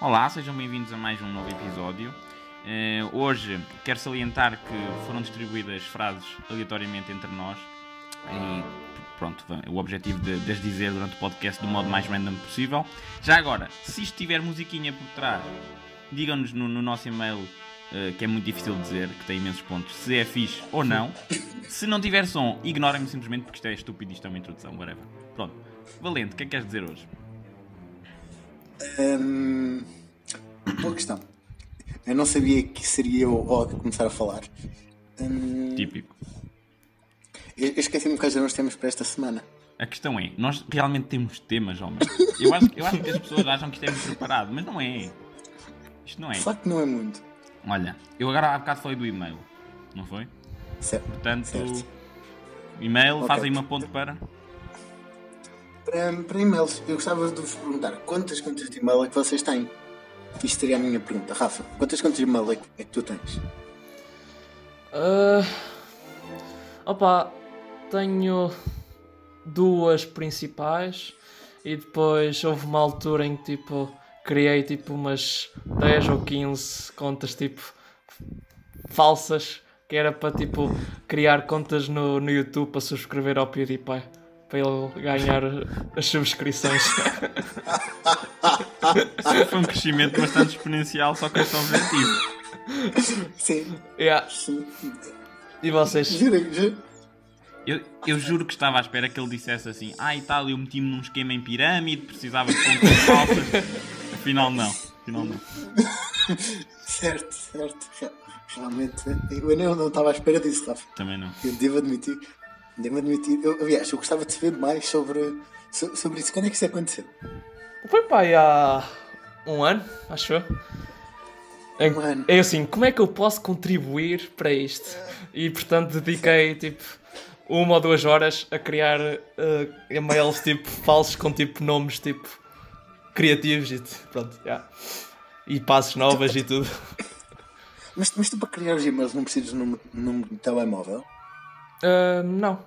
Olá, sejam bem-vindos a mais um novo episódio. Uh, hoje quero salientar que foram distribuídas frases aleatoriamente entre nós e pronto, o objetivo de, de as dizer durante o podcast do modo mais random possível. Já agora, se isto tiver musiquinha por trás, digam-nos no, no, nosso e-mail, uh, que é muito difícil dizer, que tem imensos pontos, se é fixe ou não. Se não tiver som, ignorem-me simplesmente porque isto é estúpido, isto é uma introdução, whatever. Pronto. Valente, o que é que queres dizer hoje? Boa questão. Eu não sabia que seria eu a começar a falar. Típico. Eu, eu esqueci-me quais eram os temas para esta semana. A questão é, nós realmente temos temas, homem. Eu acho, eu acho que as pessoas acham que isto é muito preparado, mas não é. Isto não é. De facto, não é muito. Olha, eu agora há bocado falei do e-mail, não foi? Certo. Portanto, certo. e-mail, Ok. faz aí uma ponte para. Para, para e-mails, eu gostava de vos perguntar quantas contas de e-mail é que vocês têm? Isto seria a minha pergunta. Rafa, quantas contas de e-mail é que, é tu tens? Ah, opa, tenho duas principais e depois houve uma altura em que tipo criei tipo umas 10 ou 15 contas tipo falsas que era para tipo criar contas no, no YouTube para subscrever ao PewDiePie para ele ganhar as subscrições. Foi um crescimento bastante exponencial, só com esse objetivo. Sim. yeah. Sim. E vocês? Juro, juro. Eu, eu juro que estava à espera que ele dissesse assim: Ah, e tal, eu meti-me num esquema em pirâmide, precisava de contas falsas. Afinal, não. Afinal, não. Certo, certo. Realmente, eu não, não estava à espera disso, Rafa. Também não. Eu devo admitir. Devo admitir. Eu, aliás, eu gostava de saber mais sobre, so- sobre isso. Quando é que isso aconteceu? Foi pá, aí há um ano, acho eu. Em- Um ano. É assim, como é que eu posso contribuir para isto? E portanto dediquei tipo uma ou duas horas a criar eh, e-mails tipo falsos com tipo nomes tipo criativos e pronto, já. E passos novas e tudo. Mas, mas tu para criar os e-mails não precisas de um número de telemóvel? Ah, não,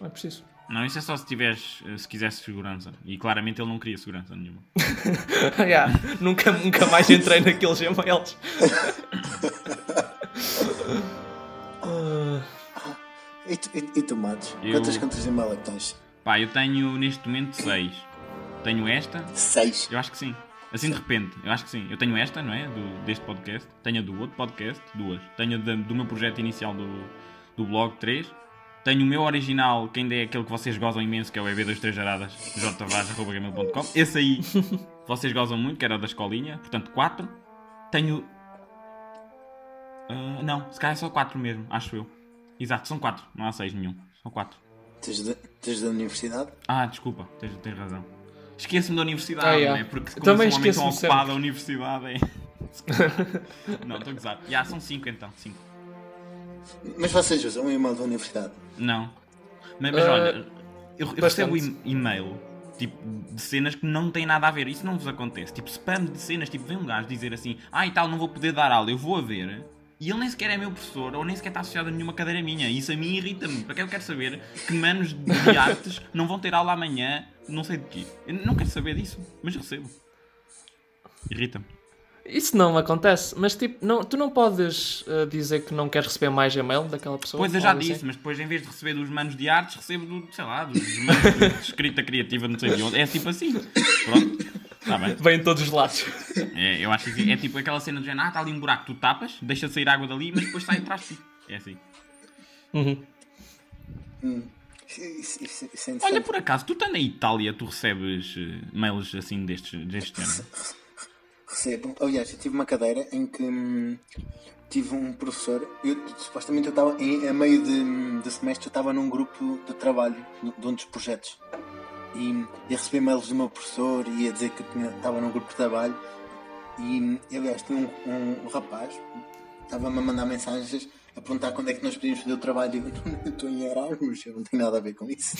não é preciso. Não, isso é só se tiveres, eh, se quiseres segurança. E claramente ele não queria segurança nenhuma. Já, nunca, nunca mais entrei naqueles e-mails. E tu, e, e tu Matos? Eu- Quantas contas de e-mail é que tens? Pá, eu tenho neste momento seis. Tenho esta, Seis. eu acho que sim. Assim de repente, eu acho que sim. Eu tenho esta, não é? Do, deste podcast. Tenho a do outro podcast, duas. Tenho a do meu projeto inicial do, do blog, três. Tenho o meu original, que ainda é aquele que vocês gozam imenso, que é o EB23jaradas, jtavaz.gmail.com. Esse aí vocês gozam muito, que era da escolinha. Portanto, quatro. Tenho. Ah, não, se calhar é só quatro mesmo, acho eu. Exato, são quatro, não há seis nenhum. São quatro. Tens da, tens da universidade? Ah, desculpa, tens, tens razão. Esqueço-me da universidade, Ah, não yeah. é? Porque como Também sou um homem tão ocupado, sempre. a universidade é. não, estou a gozar. Já, são cinco então, cinco. Mas vocês usam o e-mail da universidade? Não. Mas, mas Ah, olha, eu, eu recebo e-mail tipo, de cenas que não têm nada a ver. Isso não vos acontece. Tipo, spam de cenas, tipo, vem um gajo dizer assim, ah e tal, não vou poder dar aula, eu vou a ver. E ele nem sequer é meu professor, ou nem sequer está associado a nenhuma cadeira minha. Isso a mim irrita-me. Para que eu quero saber que manos de artes não vão ter aula amanhã, não sei de quê. Eu não quero saber disso, mas recebo. Irrita-me. Isso não acontece, mas tipo, não, tu não podes ah, dizer que não queres receber mais e-mail daquela pessoa? Pois eu já disse, assim? mas depois em vez de receber dos manos de artes, recebo do, sei lá, dos manos de escrita criativa, não sei de onde. É tipo assim. Pronto. Está bem. Vem em todos os lados. É, eu acho que é tipo aquela cena do género, ah, está ali um buraco, tu tapas, deixa sair água dali, mas depois sai atrás de ti. É assim. Uhum. Hum. Isso, isso, isso é Olha, por acaso, tu estás na Itália, tu recebes eh, mails assim destes, deste género? Recebo. Aliás, eu tive uma cadeira em que hum, tive um professor. Eu, supostamente eu estava a meio de, de semestre, eu estava num grupo de trabalho de um dos projetos. E ia receber mails do meu professor e ia dizer que estava num grupo de trabalho. E, e aliás, tinha um, um, um rapaz estava-me a mandar mensagens a perguntar quando é que nós podíamos fazer o trabalho. Eu estou em Erasmus, eu não tenho nada a ver com isso.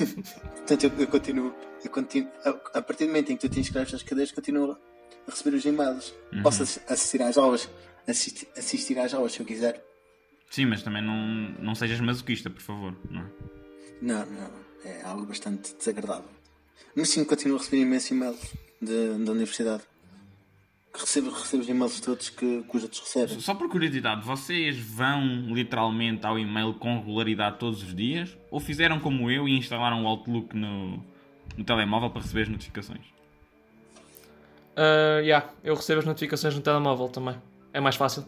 Portanto, eu, eu continuo. Eu continuo a, a partir do momento em que tu te inscreves nas cadeiras, continuo receber os e-mails. Posso ass- assistir às aulas, assistir, assistir às aulas se eu quiser. Sim, mas também não, não sejas masoquista, por favor. Não é? Não, não, é algo bastante desagradável. Mas sim, continuo a receber imensos e-mails da universidade. recebo, recebo os e-mails todos que, que os outros recebem. Só por curiosidade, vocês vão literalmente ao e-mail com regularidade todos os dias? Ou fizeram como eu e instalaram o Outlook no, no telemóvel para receber as notificações? Uh, yeah, eu recebo as notificações no telemóvel também. É mais fácil.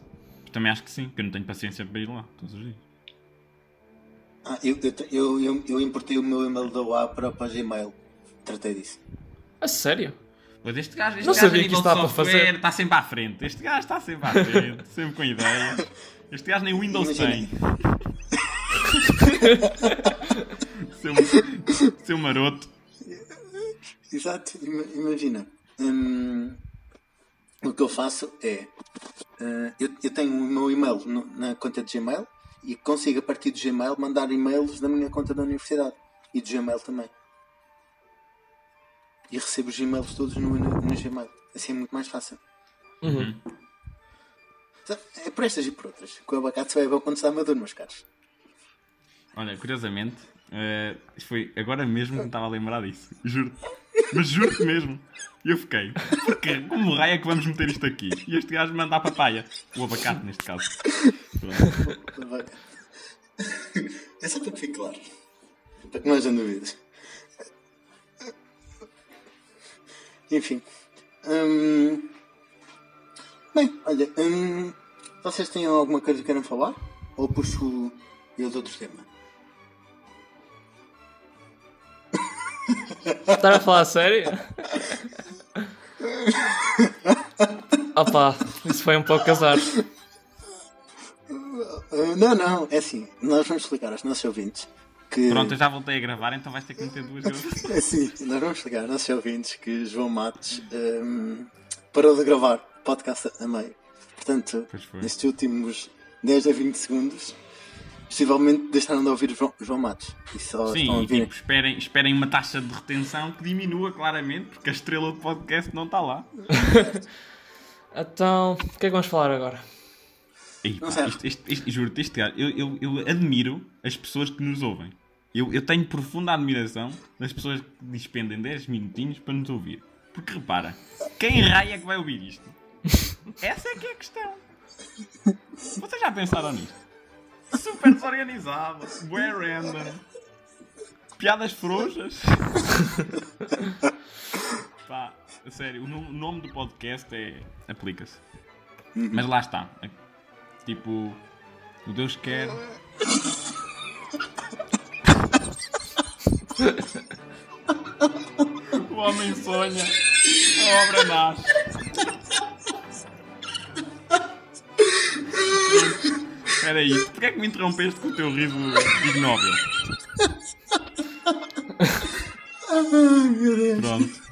Também acho que sim, porque eu não tenho paciência para ir lá todos os dias. Ah, eu, eu, eu, eu, eu importei o meu e-mail da UA para, para Gmail. Tratei disso. A sério? Mas este gajo, este Não gajo sabia que isto a software fazer. está sempre à frente. Este gajo está sempre à frente, sempre com ideias. Este gajo nem Windows Imagina. tem. seu, seu maroto. Exato, ima- imagina. hum, o que eu faço é. uh, eu, eu tenho o meu e-mail no- na conta de Gmail e consigo a partir do Gmail mandar e-mails da minha conta da universidade e do Gmail também. E recebo os e-mails todos no, no, no Gmail. Assim é muito mais fácil. Uhum. Sabe, É por estas e por outras. Que o abacate é bom quando está maduro, meus caros. Olha, curiosamente, isto foi agora mesmo que me estava a lembrar disso. Juro. Mas juro-te mesmo. E eu fiquei. Porque como raio é que vamos meter isto aqui? E este gajo manda a papaya. O abacate, neste caso. Pronto. É só para que fique claro. Para que não haja dúvidas. Enfim. Hum, Bem, olha. hum, Vocês têm alguma coisa que queiram falar? Ou puxo eu de outro tema? Estar a falar sério? Opa, isso foi um pouco azar. Não, não. É assim. Nós vamos explicar aos nossos ouvintes que... Pronto, eu já voltei a gravar, então vais ter que meter duas vezes. É assim, nós vamos explicar aos nossos ouvintes que João Matos hum, parou de gravar podcast a meio. Portanto, nestes últimos 10 a 20 segundos, possivelmente deixaram de ouvir o João, João Matos. E só estão a Sim, e ouvir. tipo, esperem, esperem uma taxa de retenção que diminua claramente, porque a estrela do podcast não está lá. Então, o que é que vamos falar agora? Ei, pá, Não sei. isto, isto, isto, juro-te, este gajo, eu, eu, eu admiro as pessoas que nos ouvem. Eu, eu tenho profunda admiração das pessoas que despendem 10 minutinhos para nos ouvir. Porque repara, quem raia é que vai ouvir isto? Essa é que é a questão. Vocês já pensaram nisto? Super desorganizado, bué random, piadas frouxas. Pá, a sério, o no- o nome do podcast é. aplica-se. Mas lá está. Tipo, o Deus quer. o homem sonha, a obra nasce. Espera aí, porquê é que me interrompeste com o teu riso ignóbil? Ai, meu Deus. Pronto.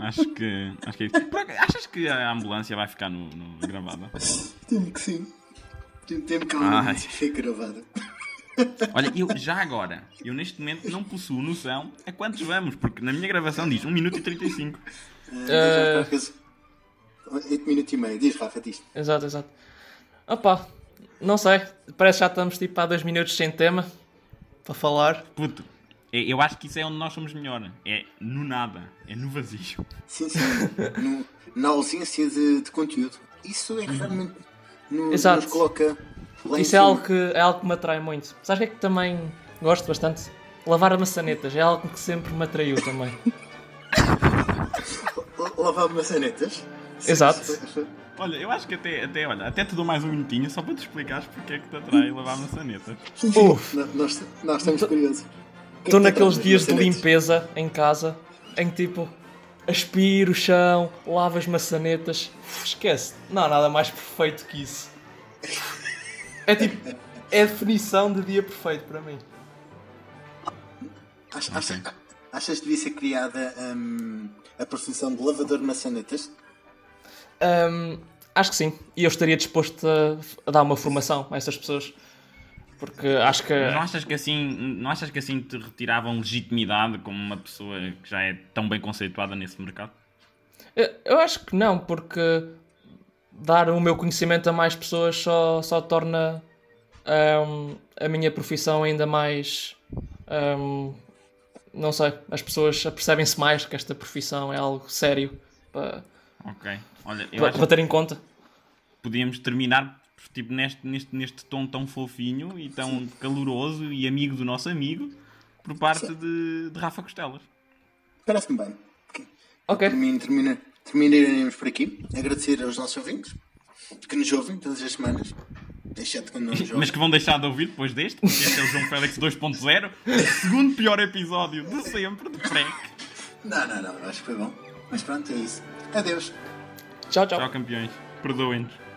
Acho que. Acho que é isso. Achas que a ambulância vai ficar no, no gravada? Temo que sim. Temo que a Ai. ambulância fique gravada. Olha, eu já agora, eu neste momento não possuo noção a quantos vamos, porque na minha gravação diz 1 minuto e 35. Uh, 8 minutos e meio. Diz, Rafa, diz. Exato, exato. Opa, não sei. Parece que já estamos tipo há dois minutos sem tema para falar. Puto, é- eu acho que isso é onde nós somos melhor. É no nada, é no vazio. Sim, sim. no, na ausência de, de conteúdo. Isso é que realmente no, Exato. nos coloca lá Isso é algo, que, é algo que me atrai muito. Sabes o que é que também gosto bastante? Lavar maçanetas. É algo que sempre me atraiu também. Lavar maçanetas. Exato. Olha, eu acho que até, até, olha, até te dou mais um minutinho só para te explicares porque é que te atrai lavar maçanetas. Uf. Nós, nós estamos curiosos. Estou naqueles Então, dias de limpeza em casa em que tipo aspiro o chão, lavo as maçanetas. Esquece, não há nada mais perfeito que isso. É tipo, é a definição de dia perfeito para mim. Ach- acha- Ok. Achas que devia ser criada hum, a profissão de lavador de maçanetas? Hum, acho que sim. E eu estaria disposto a, a dar uma formação a essas pessoas. Porque acho que. Mas não achas que assim, não achas que assim te retiravam legitimidade como uma pessoa que já é tão bem conceituada nesse mercado? Eu- Eu acho que não, porque dar o meu conhecimento a mais pessoas só, só torna hum, a minha profissão ainda mais. hum, não sei, as pessoas apercebem-se mais que esta profissão é algo sério para, Ok. Olha, eu Para, acho para ter em conta. podíamos terminar tipo, neste, neste, neste tom tão fofinho e tão caloroso e amigo do nosso amigo por parte Sim. de, de Rafa Costelas. Parece-me bem. Ok. Termina, termina, terminaremos por aqui. Agradecer aos nossos ouvintes que nos ouvem todas as semanas. Exceto quando não nos ouvem. Mas que vão deixar de ouvir depois deste, porque este é o João Félix 2.0, o segundo pior episódio de sempre de Prec. Não, não, não. Acho que foi bom. Mas pronto, é isso. Adeus. Tchau, tchau. Tchau, campeões. Perdoem-nos.